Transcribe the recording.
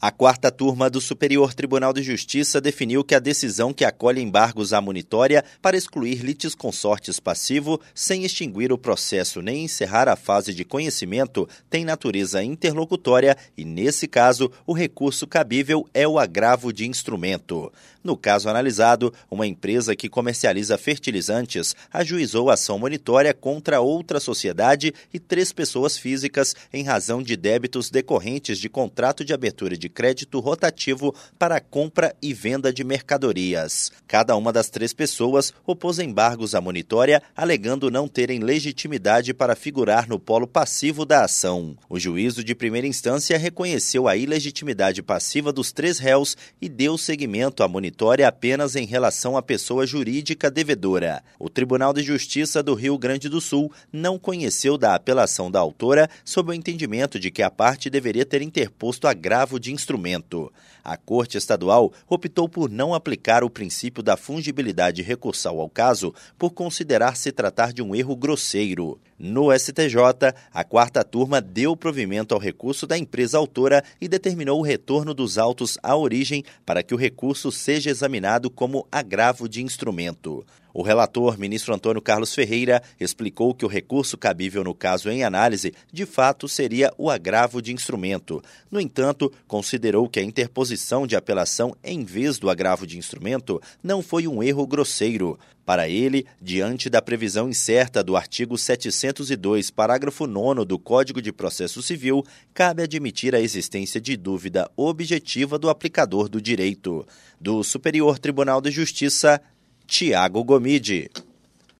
A quarta turma do Superior Tribunal de Justiça definiu que a decisão que acolhe embargos à monitória para excluir litisconsortes passivo sem extinguir o processo nem encerrar a fase de conhecimento tem natureza interlocutória e, nesse caso, o recurso cabível é o agravo de instrumento. No caso analisado, uma empresa que comercializa fertilizantes ajuizou ação monitória contra outra sociedade e três pessoas físicas em razão de débitos decorrentes de contrato de abertura de de crédito rotativo para compra e venda de mercadorias. Cada uma das três pessoas opôs embargos à monitória, alegando não terem legitimidade para figurar no polo passivo da ação. O juízo de primeira instância reconheceu a ilegitimidade passiva dos três réus e deu seguimento à monitória apenas em relação à pessoa jurídica devedora. O Tribunal de Justiça do Rio Grande do Sul não conheceu da apelação da autora sob o entendimento de que a parte deveria ter interposto agravo de instrumento. A Corte Estadual optou por não aplicar o princípio da fungibilidade recursal ao caso por considerar se tratar de um erro grosseiro. No STJ, a quarta turma deu provimento ao recurso da empresa autora e determinou o retorno dos autos à origem para que o recurso seja examinado como agravo de instrumento. O relator, ministro Antônio Carlos Ferreira, explicou que o recurso cabível no caso em análise, de fato, seria o agravo de instrumento. No entanto, considerou que a interposição de apelação em vez do agravo de instrumento não foi um erro grosseiro. Para ele, diante da previsão incerta do artigo 702, parágrafo 9 do Código de Processo Civil, cabe admitir a existência de dúvida objetiva do aplicador do direito. Do Superior Tribunal de Justiça, Tiago Gomide.